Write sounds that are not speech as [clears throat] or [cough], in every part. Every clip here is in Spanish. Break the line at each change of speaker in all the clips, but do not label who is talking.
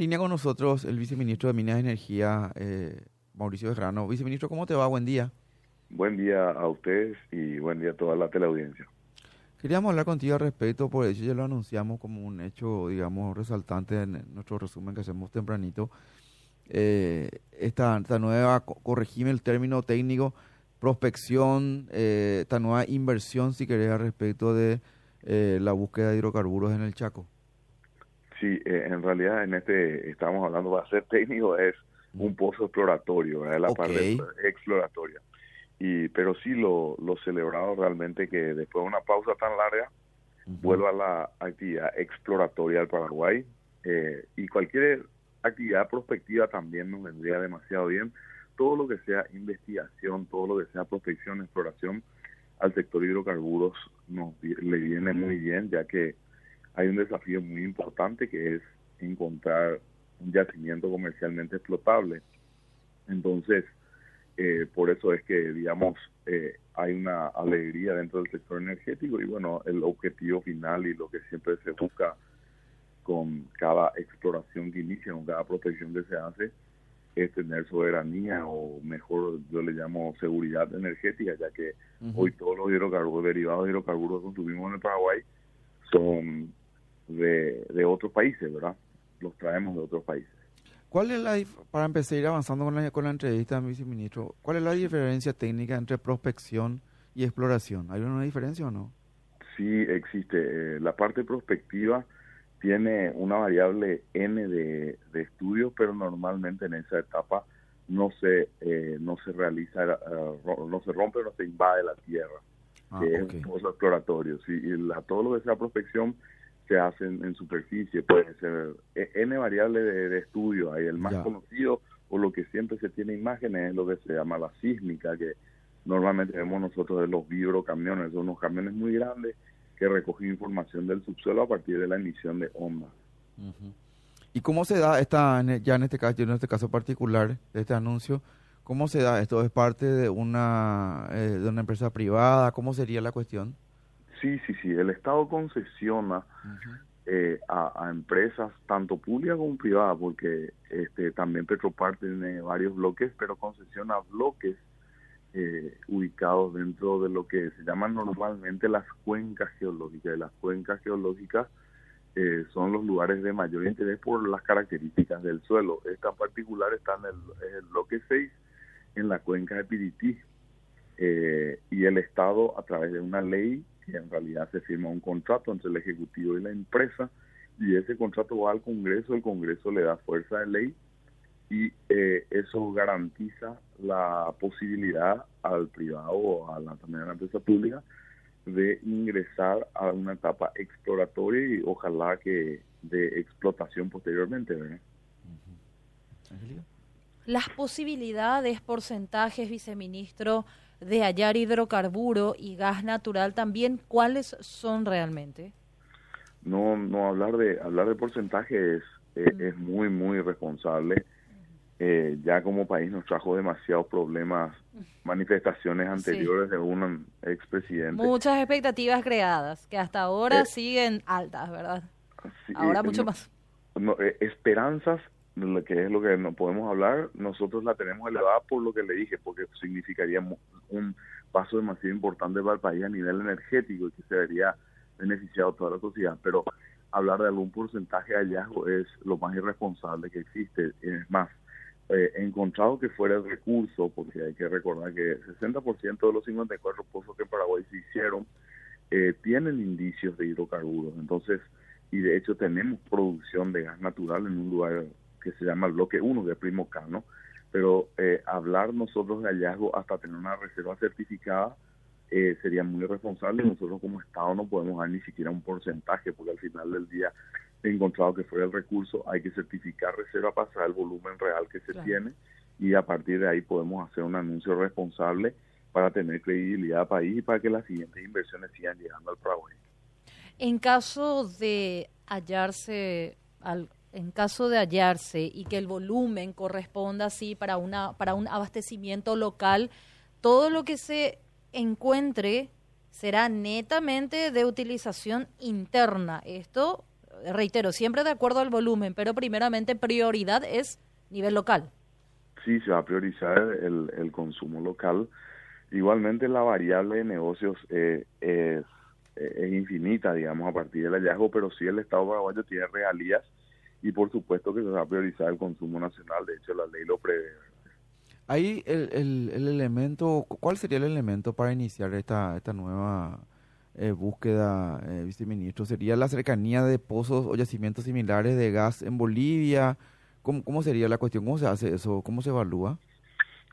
línea con nosotros el viceministro de Minas y Energía, eh, Mauricio Serrano. Viceministro, ¿cómo te va? Buen día.
Buen día a ustedes y buen día a toda la teleaudiencia.
Queríamos hablar contigo al respecto, por eso ya lo anunciamos como un hecho, digamos, resaltante en nuestro resumen que hacemos tempranito. Eh, esta, esta nueva, corregime el término técnico, prospección, eh, esta nueva inversión, si querés, al respecto de eh, la búsqueda de hidrocarburos en el Chaco.
Sí, eh, en realidad en este estamos hablando, va a ser técnico, es un pozo exploratorio, es la parte exploratoria. Y, pero sí lo, lo celebrado realmente que después de una pausa tan larga vuelva la actividad exploratoria del Paraguay eh, y cualquier actividad prospectiva también nos vendría demasiado bien. Todo lo que sea investigación, todo lo que sea prospección, exploración al sector hidrocarburos nos le viene muy bien ya que hay un desafío muy importante que es encontrar un yacimiento comercialmente explotable. Entonces, eh, por eso es que, digamos, eh, hay una alegría dentro del sector energético y bueno, el objetivo final y lo que siempre se busca con cada exploración que inicia, con cada protección que se hace, es tener soberanía o mejor yo le llamo seguridad energética, ya que hoy todos los hidrocarburos derivados de hidrocarburos que consumimos en el Paraguay son de, de otros países, ¿verdad? Los traemos de otros países.
¿Cuál es la, para empezar a ir avanzando con la, con la entrevista, viceministro, cuál es la diferencia técnica entre prospección y exploración? ¿Hay una diferencia o no?
Sí, existe. Eh, la parte prospectiva tiene una variable N de, de estudios, pero normalmente en esa etapa no se eh, no se realiza, uh, no se rompe, no se invade la tierra, ah, que es un pozo exploratorio. Sí, y la, todo lo que sea prospección se hacen en superficie, puede ser e, N variable de, estudio, hay el más conocido o lo que siempre se tiene imágenes es lo que se llama la sísmica, que normalmente vemos nosotros de los vibrocamiones, son unos camiones muy grandes que recogen información del subsuelo a partir de la emisión de ondas.
¿Y cómo se da esta, ya en este caso, en este caso particular de este anuncio, cómo se da esto? ¿Es parte de una, eh, de una empresa privada? ¿Cómo sería la cuestión?
Sí, sí, sí. El Estado concesiona eh, a, empresas tanto públicas como privadas, porque este, también Petropar tiene varios bloques, pero concesiona bloques eh, ubicados dentro de lo que se llaman normalmente las cuencas geológicas. las cuencas geológicas eh, son los lugares de mayor interés por las características del suelo. Esta particular está en el, el bloque 6, en la cuenca de Pirití. y el Estado, a través de una ley, en realidad se firma un contrato entre el Ejecutivo y la empresa y ese contrato va al Congreso, el Congreso le da fuerza de ley y eh, eso garantiza la posibilidad al privado o a la, también a la empresa pública de ingresar a una etapa exploratoria y ojalá que de explotación posteriormente.
Las posibilidades, porcentajes, viceministro, de hallar hidrocarburo y gas natural también, ¿cuáles son realmente?
No, no hablar de hablar de porcentaje es, es, muy muy responsable. Eh, ya como país nos trajo demasiados problemas, manifestaciones anteriores de un expresidente.
Muchas expectativas creadas que hasta ahora eh, siguen altas, ¿verdad? ahora mucho más.
No, eh, esperanzas que es lo que no podemos hablar, nosotros la tenemos elevada por lo que le dije, porque significaría un paso demasiado importante para el país a nivel energético y que se vería beneficiado toda la sociedad. Pero hablar de algún porcentaje de hallazgo es lo más irresponsable que existe. Es más, eh, encontrado que fuera el recurso, porque hay que recordar que el 60% de los 54 pozos que en Paraguay se hicieron eh, tienen indicios de hidrocarburos. Entonces, y de hecho tenemos producción de gas natural en un lugar que se llama el bloque 1 de Primo Cano, pero eh, hablar nosotros de hallazgo hasta tener una reserva certificada eh, sería muy irresponsable. Nosotros como Estado no podemos dar ni siquiera un porcentaje, porque al final del día encontrado que fuera el recurso, hay que certificar reserva para saber el volumen real que se tiene y a partir de ahí podemos hacer un anuncio responsable para tener credibilidad al país y para que las siguientes inversiones sigan llegando al Paraguay.
En caso de hallarse al, en caso de hallarse y que el volumen corresponda así para una para un abastecimiento local, todo lo que se encuentre será netamente de utilización interna. Esto reitero, siempre de acuerdo al volumen, pero primeramente prioridad es nivel local.
Sí, se va a priorizar el, el consumo local. Igualmente la variable de negocios eh, es, es, infinita, digamos, a partir del hallazgo, pero sí el Estado paraguayo tiene realías y por supuesto que se va a priorizar el consumo nacional, de hecho la ley lo prevé.
Ahí el, el, el elemento, ¿cuál sería el elemento para iniciar esta, esta nueva eh, búsqueda, eh, viceministro? ¿Sería la cercanía de pozos o yacimientos similares de gas en Bolivia? ¿Cómo, cómo sería la cuestión? ¿Cómo se hace eso? ¿Cómo se evalúa?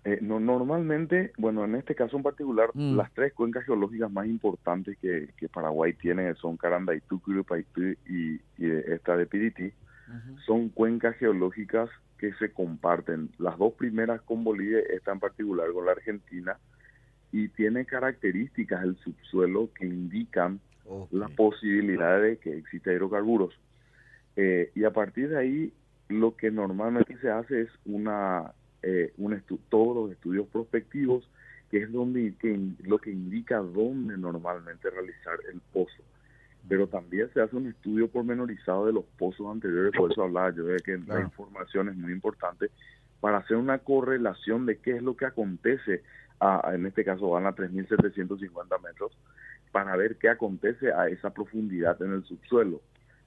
Eh, no, normalmente, bueno, en este caso en particular, mm. las tres cuencas geológicas más importantes que, que Paraguay tiene son Carandaitú, Curupaitú y, y esta de Son cuencas geológicas que se comparten. Las dos primeras con Bolivia, esta en particular con la Argentina, y tiene características del subsuelo que indican la posibilidad de que exista hidrocarburos. Eh, y a partir de ahí, lo que normalmente se hace es una, eh, un todos los estudios prospectivos, que es donde que, lo que indica dónde normalmente realizar el pozo. Pero también se hace un estudio pormenorizado de los pozos anteriores, por eso hablaba yo de que la información es muy importante, para hacer una correlación de qué es lo que acontece en este caso van a 3.750 metros, para ver qué acontece a esa profundidad en el subsuelo.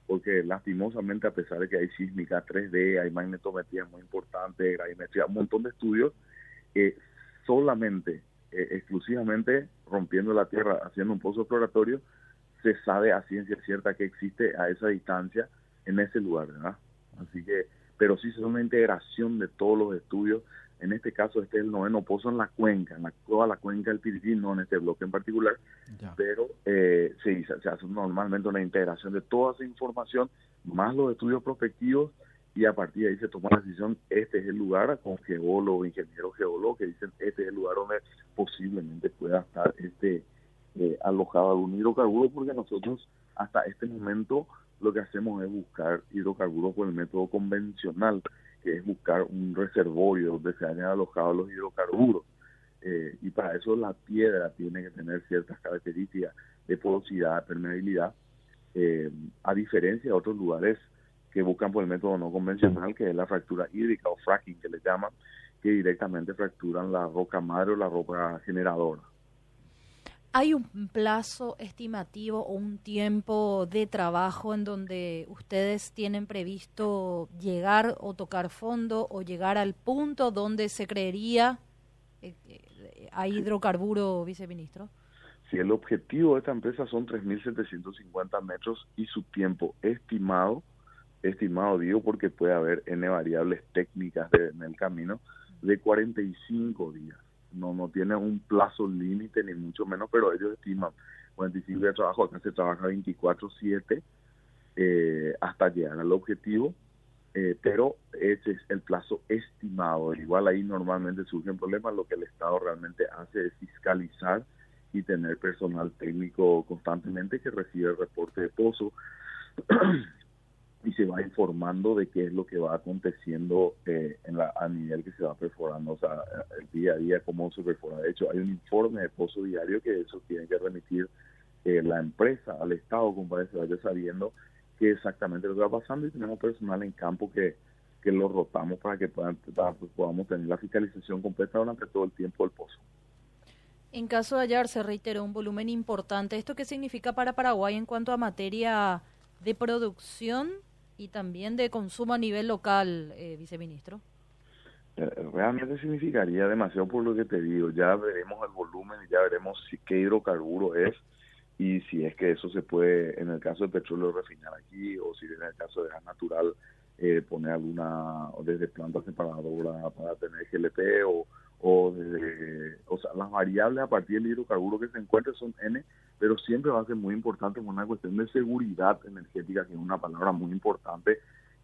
Porque lastimosamente, a pesar de que hay sísmica 3D, hay magnetometría muy importante, gravimetría, un montón de estudios, eh, solamente, eh, exclusivamente rompiendo la tierra, haciendo un pozo exploratorio, se sabe a ciencia cierta que existe a esa distancia en ese lugar, ¿verdad? Así que, pero sí es una integración de todos los estudios en este caso, este es el noveno pozo en la cuenca, en la, toda la cuenca del Piritín, no en este bloque en particular, pero eh, se, se, hace normalmente una integración de toda esa información, más los estudios prospectivos, y a partir de ahí se toma la decisión, este es el lugar, con geólogos, ingenieros geólogos, que dicen, este es el lugar donde posiblemente pueda estar este eh, alojado algún hidrocarburo, porque nosotros hasta este momento lo que hacemos es buscar hidrocarburos por el método convencional, que es buscar un reservorio donde se hayan alojado los hidrocarburos. Eh, y para eso la piedra tiene que tener ciertas características de porosidad, permeabilidad, eh, a diferencia de otros lugares que buscan por el método no convencional, que es la fractura hídrica o fracking que le llaman, que directamente fracturan la roca madre o la roca generadora.
¿Hay un plazo estimativo o un tiempo de trabajo en donde ustedes tienen previsto llegar o tocar fondo o llegar al punto donde se creería eh, eh, hay hidrocarburo, viceministro?
Sí, el objetivo de esta empresa son 3.750 metros y su tiempo estimado, estimado digo porque puede haber N variables técnicas en el camino, de 45 días no no tiene un plazo límite ni mucho menos, pero ellos estiman 45 días de trabajo, acá se trabaja 24/7 eh, hasta llegar al objetivo, eh, pero ese es el plazo estimado. Igual ahí normalmente surgen problemas, lo que el Estado realmente hace es fiscalizar y tener personal técnico constantemente que recibe el reporte de pozo [clears throat] y se va informando de qué es lo que va aconteciendo eh, en la, a nivel que se va perforando, o sea, el día a día, cómo se perfora. De hecho, hay un informe de pozo diario que eso tiene que remitir eh, la empresa al Estado, como para que se vaya sabiendo qué exactamente lo que va pasando y tenemos personal en campo que, que lo rotamos para que puedan, pues, podamos tener la fiscalización completa durante todo el tiempo del pozo.
En caso de hallar, se reiteró un volumen importante. ¿Esto qué significa para Paraguay en cuanto a materia de producción y también de consumo a nivel local, eh, viceministro?
Eh, realmente significaría demasiado por lo que te digo. Ya veremos el volumen, ya veremos si qué hidrocarburo es y si es que eso se puede, en el caso de petróleo, refinar aquí o si en el caso de gas natural eh, poner alguna, desde planta separadora para tener GLP o, o desde, o sea, las variables a partir del hidrocarburo que se encuentre son N pero siempre va a ser muy importante una cuestión de seguridad energética, que es una palabra muy importante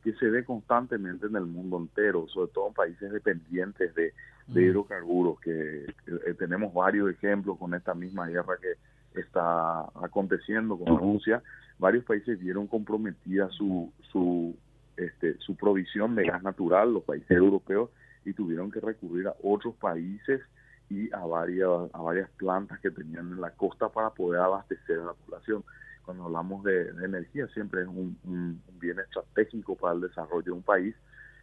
que se ve constantemente en el mundo entero, sobre todo en países dependientes de, mm. hidrocarburos, que, eh, tenemos varios ejemplos con esta misma guerra que está aconteciendo con Rusia, varios países vieron comprometida su, su, este, su provisión de gas natural, los países europeos, y tuvieron que recurrir a otros países y a varias, a varias plantas que tenían en la costa para poder abastecer a la población. cuando hablamos de, energía siempre es un, bien estratégico para el desarrollo de un país,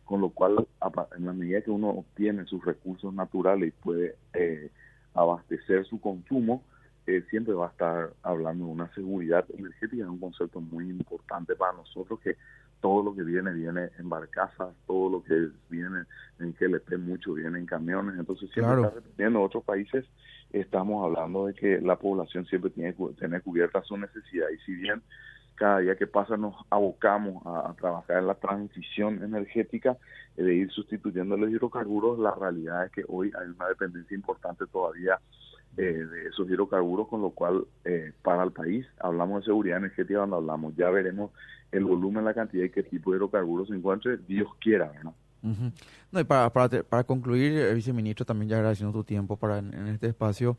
con lo cual en la medida que uno obtiene sus recursos naturales y puede eh, abastecer su consumo, eh, siempre va a estar hablando de una seguridad energética, es un concepto muy importante para nosotros que todo lo que viene viene en barcazas, todo lo que viene en GLP mucho viene en camiones, entonces siempre está dependiendo de otros países, estamos hablando de que la población siempre tiene que tener cubierta su necesidad. Y si bien cada día que pasa nos abocamos a, trabajar en la transición energética de ir sustituyendo los hidrocarburos, la realidad es que hoy hay una dependencia importante todavía eh, de esos hidrocarburos, con lo cual eh, para el país hablamos de seguridad energética cuando hablamos, ya veremos el volumen, la cantidad y qué tipo de hidrocarburos se encuentre, Dios quiera, ¿no?
No, y para, para, para concluir, el viceministro, también ya agradeciendo tu tiempo para en, este espacio,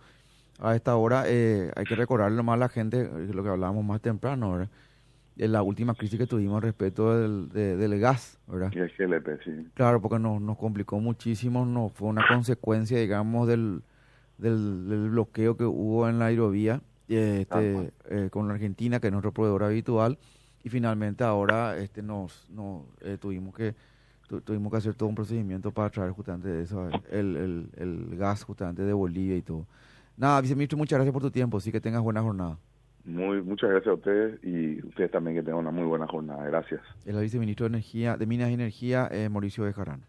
a esta hora, eh, hay que recordarle más a la gente lo que hablábamos más temprano, ¿verdad? en la última crisis que tuvimos respecto del, del gas, ¿verdad?
Y el GLP, sí.
Claro, porque nos, nos complicó muchísimo, no fue una consecuencia, digamos, del, del, bloqueo que hubo en la aerovía este, eh, con la Argentina, que es nuestro proveedor habitual, y finalmente ahora este nos, nos eh, tuvimos que tuvimos que hacer todo un procedimiento para traer justamente eso, el, el, el gas justamente de Bolivia y todo. Nada, viceministro, muchas gracias por tu tiempo, sí que tengas buena jornada.
Muy, muchas gracias a ustedes y ustedes también que tengan una muy buena jornada. Gracias.
El viceministro de Energía, de Minas y Energía, eh, Mauricio Bejarano.